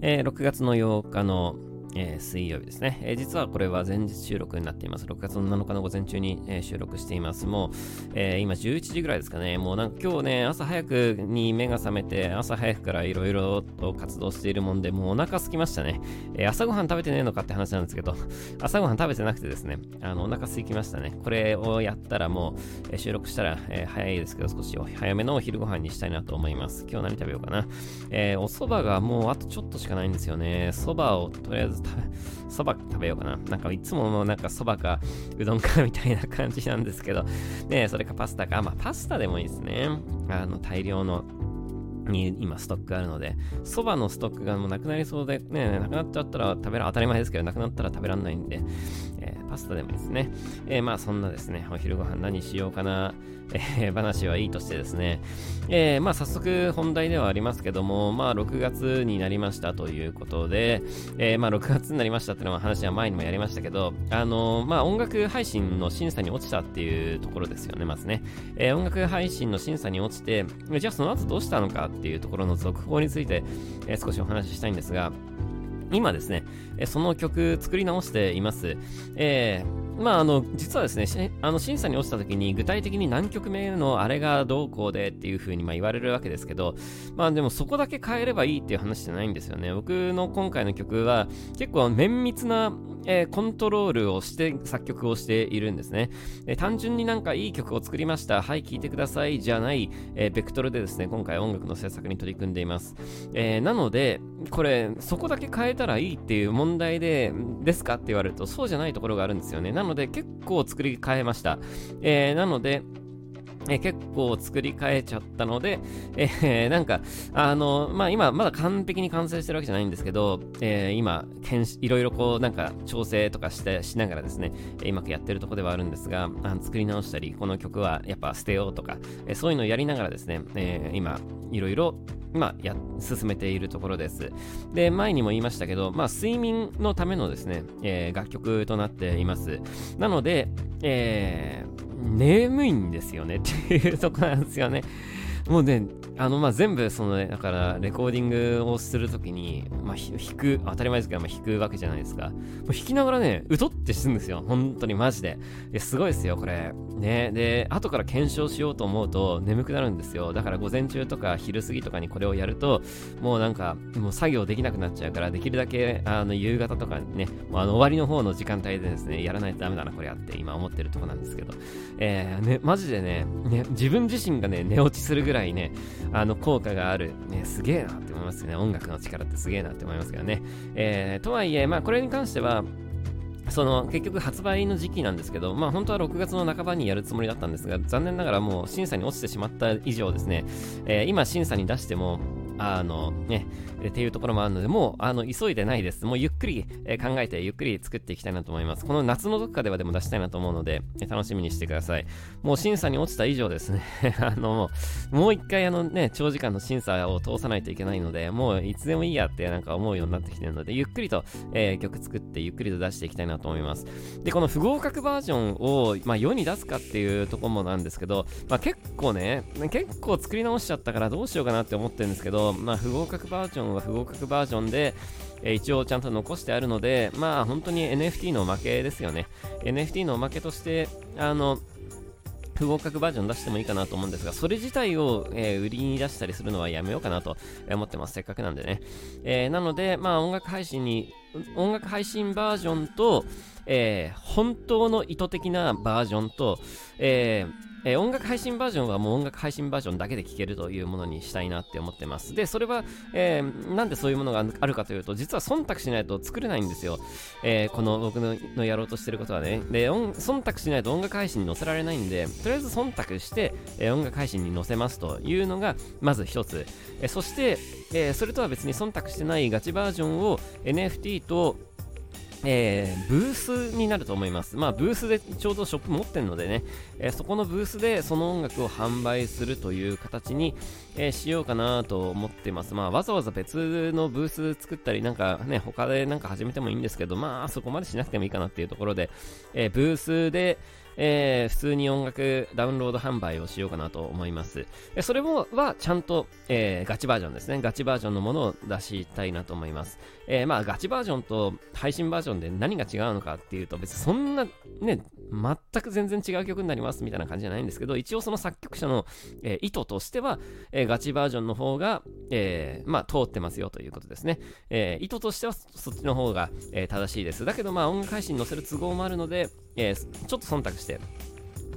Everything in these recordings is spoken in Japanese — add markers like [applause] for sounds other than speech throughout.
えー、6月の8日のえー、水曜日ですね、えー、実はこれは前日収録になっています。6月7日の午前中に、えー、収録しています。もう、え、今11時ぐらいですかね。もうなんか今日ね、朝早くに目が覚めて、朝早くからいろいろと活動しているもんで、もうお腹空きましたね。え、朝ごはん食べてねえのかって話なんですけど、[laughs] 朝ごはん食べてなくてですね、あの、お腹空きましたね。これをやったらもう、え、収録したら、え、早いですけど、少し早めのお昼ご飯にしたいなと思います。今日何食べようかな。え、お蕎麦がもうあとちょっとしかないんですよね。蕎麦をとりあえず、[laughs] そば食べようかな。なんかいつものなんかそばかうどんかみたいな感じなんですけど、ねそれかパスタか。まあパスタでもいいですね。あの大量のに今ストックあるので、そばのストックがもうなくなりそうで、ね、なくなっちゃったら食べら、当たり前ですけど、なくなったら食べられないんで、え、スタでもですね。えー、まあそんなですね、お昼ご飯何しようかな、えー、話はいいとしてですね、えー、まあ早速本題ではありますけども、まあ6月になりましたということで、えー、まあ6月になりましたっていうのは話は前にもやりましたけど、あのー、まあ音楽配信の審査に落ちたっていうところですよね、まずね。えー、音楽配信の審査に落ちて、じゃあその後どうしたのかっていうところの続報について、えー、少しお話ししたいんですが、今ですね、その曲作り直しています。えー、まあ、あの、実はですね、あの審査に落ちた時に具体的に何曲目のあれがどうこうでっていう風にま言われるわけですけど、まあでもそこだけ変えればいいっていう話じゃないんですよね。僕の今回の曲は結構綿密なえー、コントロールをして作曲をしているんですね。え、単純になんかいい曲を作りました。はい、聴いてください。じゃない、えー、ベクトルでですね、今回音楽の制作に取り組んでいます。えなので、これ、そこだけ変えたらいいっていう問題で、ですかって言われると、そうじゃないところがあるんですよね。ので、結構作り変えました。えなので、え結構作り変えちゃったので、えー、[laughs] なんか、あの、まあ、今、まだ完璧に完成してるわけじゃないんですけど、えー、今、いろいろこう、なんか、調整とかしてしながらですね、うまくやってるとこではあるんですが、あの作り直したり、この曲はやっぱ捨てようとか、えー、そういうのをやりながらですね、え、今、いろいろ今や進めているところです。で、前にも言いましたけど、まあ、睡眠のためのですね、え、楽曲となっています。なので、えー、眠いんですよねっていうとこなんですよね。もうね、あの、まあ、全部、そのね、だから、レコーディングをするときに、まあ、弾く、当たり前ですけど、まあ、弾くわけじゃないですか。もう弾きながらね、うとってするんですよ。本当に、マジで。すごいですよ、これ。ね。で、後から検証しようと思うと、眠くなるんですよ。だから、午前中とか昼過ぎとかにこれをやると、もうなんか、もう作業できなくなっちゃうから、できるだけ、あの、夕方とかね、もうあの、終わりの方の時間帯でですね、やらないとダメだな、これやって、今思ってるとこなんですけど。えー、ね、マジでね、ね、自分自身がね、寝落ちするぐらいね、あの効果がある、ね、すげえなって思いますよね。音楽の力ってすげえなって思いますけどね。えー、とはいえ、まあ、これに関しては、その結局発売の時期なんですけど、まあ本当は6月の半ばにやるつもりだったんですが、残念ながらもう審査に落ちてしまった以上ですね、えー、今審査に出しても、あのね、っていうところもあるので、もう、あの、急いでないです。もうゆっくり、え、考えて、ゆっくり作っていきたいなと思います。この夏のどっかではでも出したいなと思うので、楽しみにしてください。もう審査に落ちた以上ですね、[laughs] あの、もう一回あのね、長時間の審査を通さないといけないので、もういつでもいいやってなんか思うようになってきてるので、ゆっくりと、えー、曲作って、ゆっくりと出していきたいなと思います。で、この不合格バージョンを、まあ、世に出すかっていうとこもなんですけど、まあ、結構ね、結構作り直しちゃったからどうしようかなって思ってるんですけど、まあ、不合格バージョンは不合格バージョンで、え、一応ちゃんと残してあるので、まあ本当に NFT のおまけですよね。NFT のおまけとして、あの、不合格バージョン出してもいいかなと思うんですが、それ自体を、えー、売りに出したりするのはやめようかなと思ってます。せっかくなんでね。えー、なので、まあ音楽配信に、音楽配信バージョンと、えー、本当の意図的なバージョンと、えー、えー、音楽配信バージョンはもう音楽配信バージョンだけで聴けるというものにしたいなって思ってます。で、それは、えー、なんでそういうものがあるかというと、実は忖度しないと作れないんですよ。えー、この僕ののやろうとしてることはね。で、忖度しないと音楽配信に載せられないんで、とりあえず忖度して、えー音楽配信に載せますというのが、まず一つ。えーそして、えーそれとは別に忖度してないガチバージョンを NFT とえー、ブースになると思います。まあ、ブースでちょうどショップ持ってるのでね、えー、そこのブースでその音楽を販売するという形に、えー、しようかなと思ってます。まあ、わざわざ別のブース作ったり、なんかね、他でなんか始めてもいいんですけど、まあ、そこまでしなくてもいいかなっていうところで、えブースで、えー、普通に音楽ダウンロード販売をしようかなと思います。えそれもはちゃんと、えー、ガチバージョンですね。ガチバージョンのものを出したいなと思います。えー、まあガチバージョンと配信バージョンで何が違うのかっていうと別にそんなね、全く全然違う曲になりますみたいな感じじゃないんですけど、一応その作曲者の、えー、意図としては、えー、ガチバージョンの方が、えー、まあ通ってますよということですね。え、意図としてはそっちの方が、え、正しいです。だけどまあ音楽配信に載せる都合もあるので、え、ちょっと忖度して、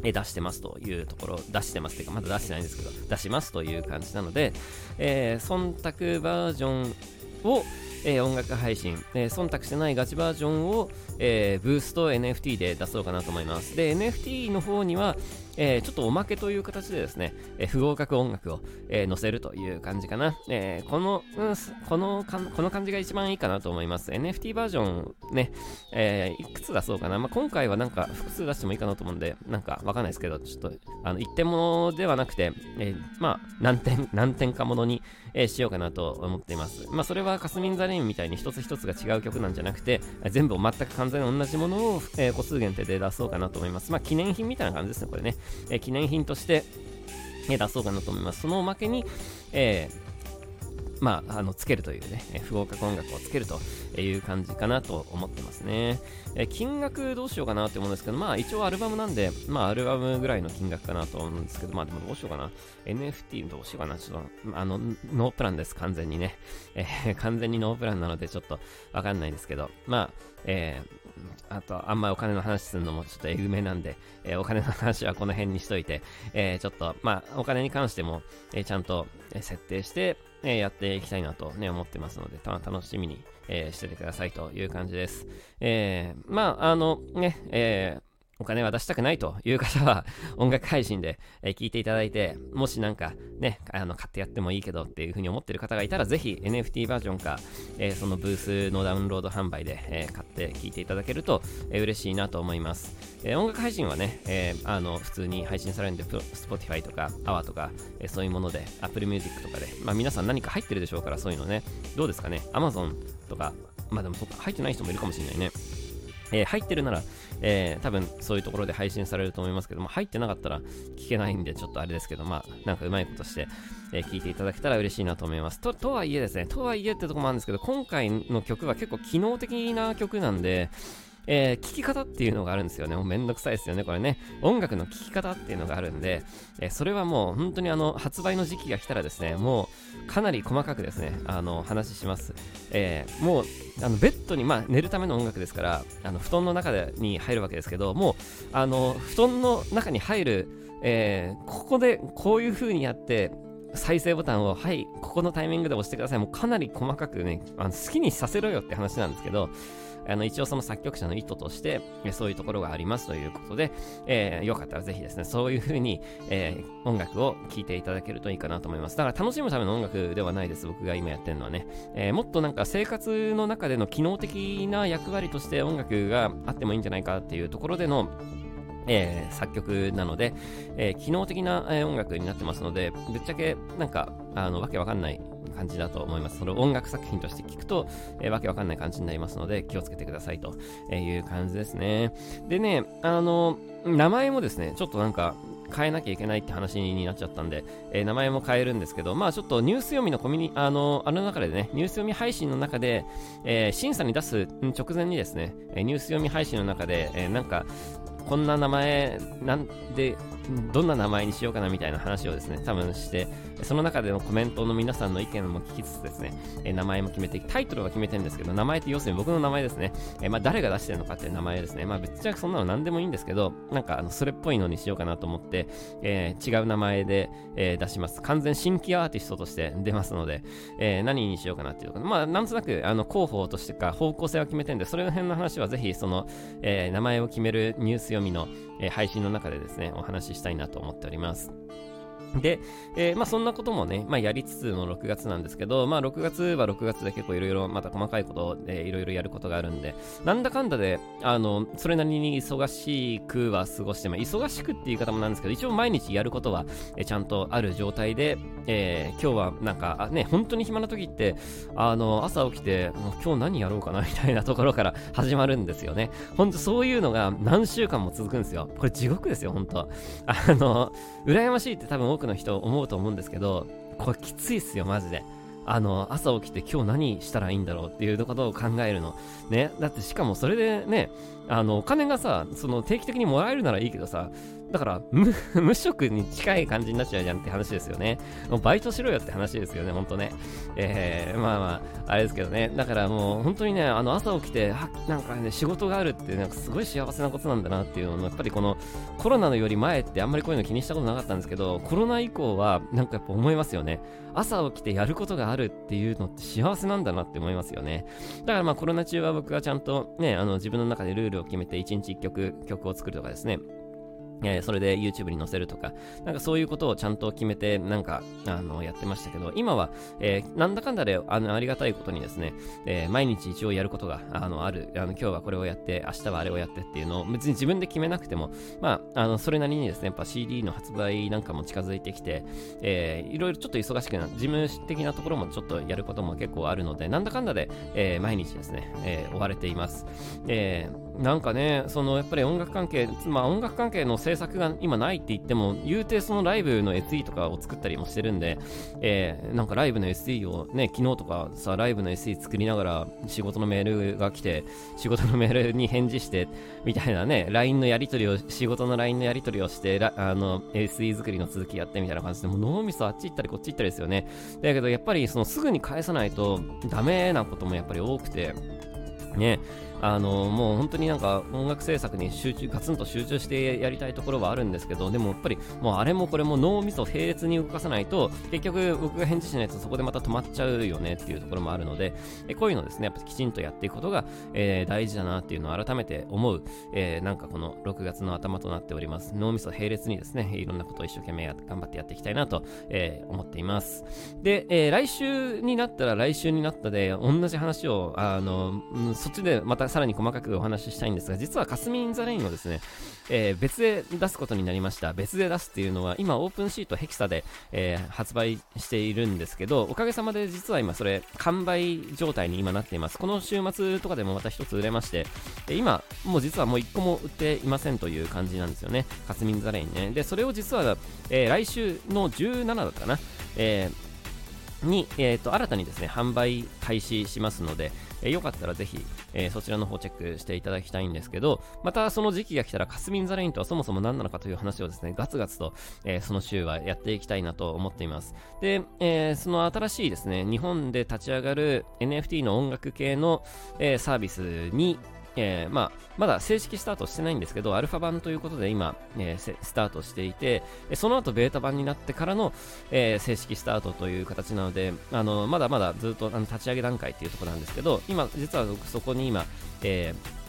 え出してますというところ、出してますというか、まだ出してないんですけど、出しますという感じなので、えー、忖度バージョンを、えー、音楽配信、えー、忖度してないガチバージョンを、えー、ブースト NFT で出そうかなと思います。で、NFT の方には、えー、ちょっとおまけという形でですね、えー、不合格音楽を、えー、載せるという感じかな。えー、この、うん、このか、この感じが一番いいかなと思います。NFT バージョンね、えー、いくつ出そうかな。まあ、今回はなんか複数出してもいいかなと思うんで、なんかわかんないですけど、ちょっと、あの、一点ものではなくて、えー、まあ、何点、何点かものに、えー、しようかなと思っています。まあ、それはカスミンザレインみたいに一つ一つが違う曲なんじゃなくて、全部全く完全に同じものを、えー、個数限定で出そうかなと思います。まあ、記念品みたいな感じですね、これね。えー、記念品として、え出そうかなと思います。そのおまけに、えーまあ、あのつけるというね、不合格音楽をつけるという感じかなと思ってますね。え金額どうしようかなって思うんですけど、まあ一応アルバムなんで、まあアルバムぐらいの金額かなと思うんですけど、まあでもどうしようかな。NFT どうしようかな。ちょっと、あの、ノープランです、完全にね。えー、完全にノープランなのでちょっとわかんないですけど、まあ、えー、あと、あんまりお金の話するのもちょっとえぐめなんで、えー、お金の話はこの辺にしといて、えー、ちょっと、まあ、お金に関しても、えー、ちゃんと、設定して、えやっていきたいなとね、思ってますので、楽しみに、えしててくださいという感じです。えまあ、あの、ね、えー、お金は出したくないという方は、[laughs] 音楽配信で、聞いていただいて、もしなんかね、あの買ってやってもいいけどっていう風に思ってる方がいたら、ぜひ NFT バージョンか、えー、そのブースのダウンロード販売で、えー、買って聞いていただけると、えー、嬉しいなと思います。え音楽配信はね、えあの普通に配信されるんで、Spotify とか AWA とか、えそういうもので、Apple Music とかで、まあ皆さん何か入ってるでしょうから、そういうのね、どうですかね、Amazon とか、まあでもそっか入ってない人もいるかもしれないね。えー、入ってるなら、えー、多分そういうところで配信されると思いますけども、入ってなかったら聞けないんで、ちょっとあれですけど、まあ、なんかうまいことして、えー、聞いていただけたら嬉しいなと思います。と、とはいえですね、とはいえってとこもあるんですけど、今回の曲は結構機能的な曲なんで、えー、聞き方っていうのがあるんですよね。もうめんどくさいですよね、これね。音楽の聴き方っていうのがあるんで、えー、それはもう本当にあの、発売の時期が来たらですね、もうかなり細かくですね、あの、話します。えー、もう、あの、ベッドに、まあ、寝るための音楽ですから、あの、布団の中に入るわけですけど、もう、あの、布団の中に入る、えー、ここでこういう風にやって、再生ボタンを、はい、ここのタイミングで押してください。もうかなり細かくね、あの好きにさせろよって話なんですけど、あの一応その作曲者の意図として、そういうところがありますということで、えー、よかったらぜひですね、そういう風に、えー、音楽を聴いていただけるといいかなと思います。だから楽しむための音楽ではないです、僕が今やってるのはね。えー、もっとなんか生活の中での機能的な役割として音楽があってもいいんじゃないかっていうところでの、えー、作曲なので、えー、機能的な、えー、音楽になってますので、ぶっちゃけなんか、あの、わけわかんない感じだと思います。それを音楽作品として聞くと、えー、わけわかんない感じになりますので、気をつけてくださいという感じですね。でね、あの、名前もですね、ちょっとなんか、変えなきゃいけないって話になっちゃったんで、えー、名前も変えるんですけど、まあちょっとニュース読みのコミュニ、あの、あの中でね、ニュース読み配信の中で、えー、審査に出す直前にですね、ニュース読み配信の中で、えー、なんか、こんな名前なんでどんな名前にしようかなみたいな話をですね、多分して、その中でのコメントの皆さんの意見も聞きつつですね、え名前も決めて、タイトルは決めてるんですけど、名前って要するに僕の名前ですね。えまあ、誰が出してるのかっていう名前ですね。まあ、ぶっちゃけそんなの何でもいいんですけど、なんか、あの、それっぽいのにしようかなと思って、えー、違う名前で、えー、出します。完全新規アーティストとして出ますので、えー、何にしようかなっていうか、まあ、なんとなく、あの、広報としてか、方向性は決めてるんで、それの辺の話はぜひ、その、え名前を決めるニュース読みの、え配信の中でですね、お話ししたいなと思っております。で、えー、まあそんなこともね、まあやりつつの6月なんですけど、まあ6月は6月で結構いろいろまた細かいことでいろいろやることがあるんで、なんだかんだで、あの、それなりに忙しくは過ごして、まあ忙しくって言い方もなんですけど、一応毎日やることは、えちゃんとある状態で、えー、今日はなんか、ね、本当に暇な時って、あの、朝起きて、もう今日何やろうかなみたいなところから [laughs] 始まるんですよね。本当そういうのが何週間も続くんですよ。これ地獄ですよ、本当あの、羨ましいって多分多くの人思うと思うんですけど、これきついっすよ、マジで。あの、朝起きて今日何したらいいんだろうっていうことを考えるの。ね。だってしかもそれでね、あの、お金がさ、その定期的にもらえるならいいけどさ、だから無、[laughs] 無職に近い感じになっちゃうじゃんって話ですよね。もうバイトしろよって話ですよね、ほんとね。えー、まあまあ、あれですけどね。だからもう本当にね、あの朝起きて、なんかね、仕事があるってなんかすごい幸せなことなんだなっていうのも、やっぱりこのコロナのより前ってあんまりこういうの気にしたことなかったんですけど、コロナ以降はなんかやっぱ思いますよね。朝起きてやることがあるっていうのって幸せなんだなって思いますよね。だからまあコロナ中は僕はちゃんとね、あの自分の中でルールを決めて1日1曲曲を作るとかですね、えー、それで YouTube に載せるとか、なんかそういうことをちゃんと決めて、なんか、あの、やってましたけど、今は、えー、なんだかんだで、あの、ありがたいことにですね、えー、毎日一応やることが、あの、ある、あの、今日はこれをやって、明日はあれをやってっていうのを、別に自分で決めなくても、まあ、あの、それなりにですね、やっぱ CD の発売なんかも近づいてきて、えー、いろいろちょっと忙しくな、事務的なところもちょっとやることも結構あるので、なんだかんだで、えー、毎日ですね、えー、追われています。えーなんかね、そのやっぱり音楽関係、まあ音楽関係の制作が今ないって言っても、言うてそのライブの SE とかを作ったりもしてるんで、えー、なんかライブの SE をね、昨日とかさ、ライブの SE 作りながら仕事のメールが来て、仕事のメールに返事して、みたいなね、LINE のやり取りを、仕事の LINE のやり取りをして、あの、SE 作りの続きやってみたいな感じで、もう脳みそあっち行ったりこっち行ったりですよね。だけどやっぱりそのすぐに返さないとダメなこともやっぱり多くて、ね、あのもう本当になんか音楽制作に集中ガツンと集中してやりたいところはあるんですけどでもやっぱりもうあれもこれも脳みそ並列に動かさないと結局僕が返事しないとそこでまた止まっちゃうよねっていうところもあるのでえこういうのですねやっぱきちんとやっていくことが、えー、大事だなっていうのを改めて思う、えー、なんかこの6月の頭となっております。脳みそ並列にですねいろんなことを一生懸命頑張ってやっていきたいなと、えー、思っています。で、え来週になったら来週になったで同じ話をあの、そっちでまたさらに細かくお話ししたいんですが、実はカスミン・ザ・レインをですね、えー、別で出すことになりました。別で出すっていうのは、今、オープンシートヘキサで、えー、発売しているんですけど、おかげさまで実は今、それ、完売状態に今なっています。この週末とかでもまた一つ売れまして、え今、もう実はもう一個も売っていませんという感じなんですよね。カスミン・ザ・レインね。で、それを実は、えー、来週の17だったかな。えーに、えーと、新たにですね販売開始しますので、えー、よかったらぜひ、えー、そちらの方チェックしていただきたいんですけど、またその時期が来たら、カスミンザレインとはそもそも何なのかという話をですね、ガツガツと、えー、その週はやっていきたいなと思っています。で、えその新しいですね、日本で立ち上がる NFT の音楽系の、えサービスに、えー、まあ、まだ正式スタートしてないんですけど、アルファ版ということで今、えー、スタートしていて、その後ベータ版になってからの、えー、正式スタートという形なので、あのまだまだずっとあの立ち上げ段階というところなんですけど、今、実はそこに今、えー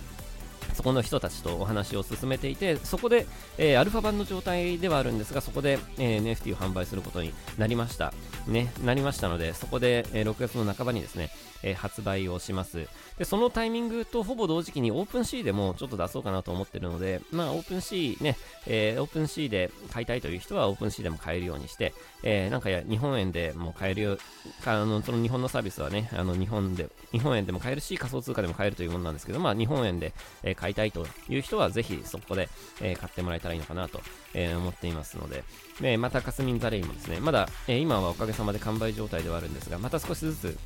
そこの人たちとお話を進めていて、そこで、えー、アルファ版の状態ではあるんですが、そこで、えー、NFT を販売することになりました。ね、なりましたので、そこで、えー、6月の半ばにですね、え発売をします。で、そのタイミングとほぼ同時期にオープン C でもちょっと出そうかなと思ってるので、まあ、オープン C ね、えオープン C で買いたいという人はオープン C でも買えるようにして、えなんかや日本円でも買えるよ、あの、その日本のサービスはね、あの、日本で、日本円でも買えるし、仮想通貨でも買えるというものなんですけど、まあ、日本円で、え買いたいという人はぜひそこで、え買ってもらえたらいいのかなと、え思っていますので、えまたカスミンザレイもですね、まだ、え今はおかげさまで完売状態ではあるんですが、また少しずつ、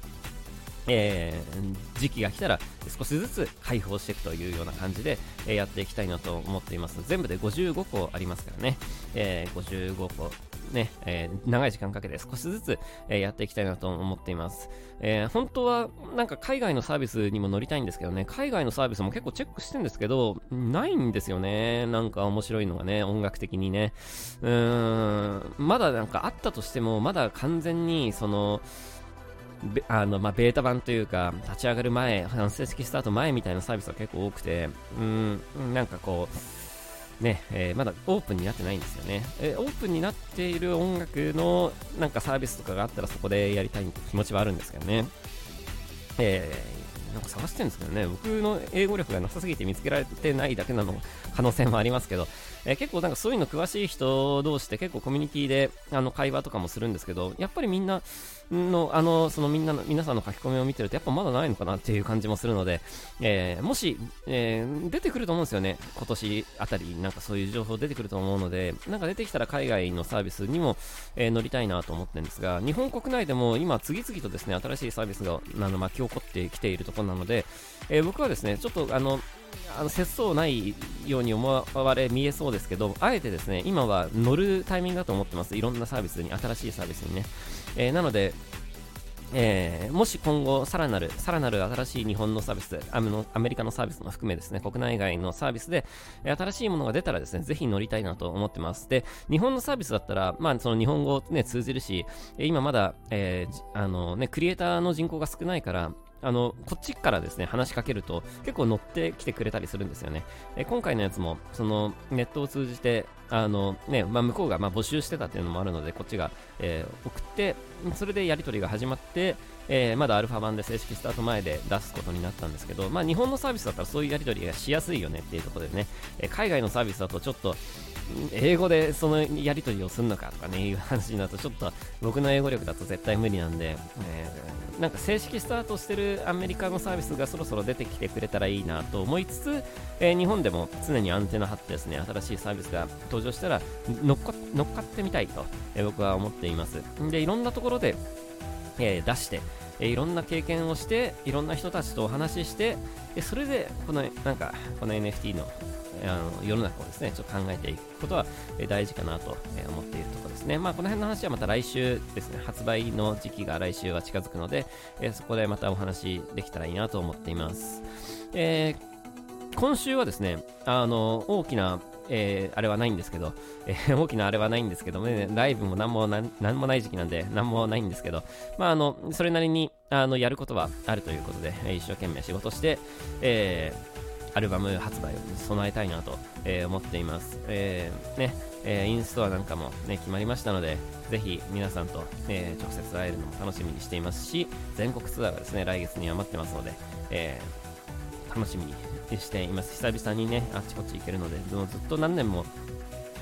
えー、時期が来たら少しずつ開放していくというような感じで、えー、やっていきたいなと思っています。全部で55個ありますからね、えー、55個ね、えー、長い時間かけて少しずつ、えー、やっていきたいなと思っています。えー、本当はなんか海外のサービスにも乗りたいんですけどね、海外のサービスも結構チェックしてんですけど、ないんですよね。なんか面白いのがね、音楽的にね。うーん、まだなんかあったとしても、まだ完全にその、あの、まあ、ベータ版というか、立ち上がる前、正式スタート前みたいなサービスが結構多くて、うん、なんかこう、ね、えー、まだオープンになってないんですよね、えー、オープンになっている音楽のなんかサービスとかがあったらそこでやりたい気持ちはあるんですけどね。えー、なんか探してるんですけどね、僕の英語力がなさすぎて見つけられてないだけなの可能性もありますけど、えー、結構なんかそういうの詳しい人同士で結構コミュニティであの会話とかもするんですけど、やっぱりみんなの、あの、そのみんなの、皆さんの書き込みを見てるとやっぱまだないのかなっていう感じもするので、えー、もし、えー、出てくると思うんですよね。今年あたりなんかそういう情報出てくると思うので、なんか出てきたら海外のサービスにも、えー、乗りたいなと思ってるんですが、日本国内でも今次々とですね、新しいサービスがあの巻き起こってきているところなので、え僕はですね、ちょっとあの、あの節操ないように思われ見えそうですけど、あえてですね、今は乗るタイミングだと思ってます。いろんなサービスに、新しいサービスにね。えー、なので、えー、もし今後さらなる、さらなる新しい日本のサービスアメの、アメリカのサービスも含めですね、国内外のサービスで、新しいものが出たらですね、ぜひ乗りたいなと思ってます。で、日本のサービスだったら、まあ、その日本語ね、通じるし、今まだ、えー、あのね、クリエイターの人口が少ないから、あの、こっちからですね、話しかけると結構乗ってきてくれたりするんですよね。え今回のやつも、そのネットを通じて、あのね、まあ、向こうがま募集してたっていうのもあるので、こっちが、えー、送って、それでやり取りが始まって、えー、まだアルファ版で正式スタート前で出すことになったんですけど、まあ、日本のサービスだったらそういうやり取りがしやすいよねっていうところでね、えー、海外のサービスだとちょっと、英語でそのやり取りをするのかとかね、いう話になると、ちょっと僕の英語力だと絶対無理なんで、えー、なんか正式スタートしてるアメリカのサービスがそろそろ出てきてくれたらいいなと思いつつ、えー、日本でも常にアンテナ張ってですね、新しいサービスが登場したら乗っかっかってみたいと、えー、僕は思っています。で、いろんなところで、え出して、えいろんな経験をして、いろんな人たちとお話しして、でそれで、この、なんか、この NFT のあの世の中をですね、ちょっと考えていくことは大事かなと思っているところですね。まあ、この辺の話はまた来週ですね、発売の時期が来週は近づくので、えそこでまたお話できたらいいなと思っています。えー、今週はですね、あの、大きなえー、あれはないんですけど、えー、大きなあれはないんですけど、ね、ライブも何もなんもない時期なんで、何もないんですけど、まあ、あの、それなりに、あの、やることはあるということで、一生懸命仕事して、えー、アルバム発売を備えたいなと、えー、思っています。えー、ね、えー、インストアなんかもね、決まりましたので、ぜひ皆さんと、え、直接会えるのも楽しみにしていますし、全国ツアーがですね、来月には待ってますので、え、楽しみにしています。久々にね、あっちこっち行けるので、でもずっと何年も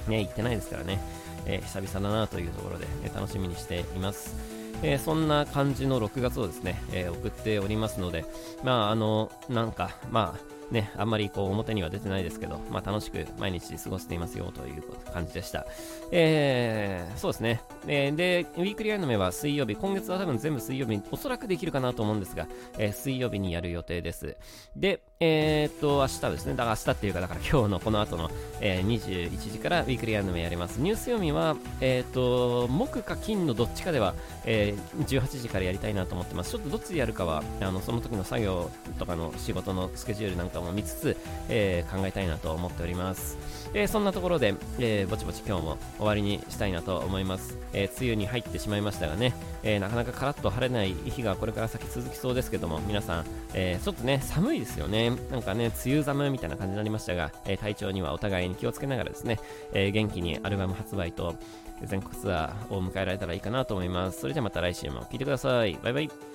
ね、行ってないですからね、え、久々だなというところで、え楽しみにしています。えー、そんな感じの6月をですね、えー、送っておりますので、まあ、あの、なんか、まあ、ね、あんまりこう表には出てないですけど、まあ、楽しく毎日過ごしていますよという感じでした。えー、そうですね。えー、で、ウィークリーアニメは水曜日、今月は多分全部水曜日におそらくできるかなと思うんですが、えー、水曜日にやる予定です。で、えー、っと、明日ですね、だから明日っていうか、だから今日のこの後の、えー、21時からウィークリーアニメやります。ニュース読みは、えー、っと、木か金のどっちかでは、えー、18時からやりたいなと思ってます。ちょっとどっちでやるかは、あのその時の作業とかの仕事のスケジュールなんかも見つつ、えー、考えたいなと思っております。えー、そんなところで、えー、ぼちぼち今日も終わりにしたいなと思います。え梅雨に入ってしまいましたがね、えなかなかカラッと晴れない日がこれから先続きそうですけども、皆さん、えちょっとね、寒いですよね。なんかね、梅雨寒みたいな感じになりましたが、え体調にはお互いに気をつけながらですね、え元気にアルバム発売と全国ツアーを迎えられたらいいかなと思います。それじゃまた来週も聴いてください。バイバイ。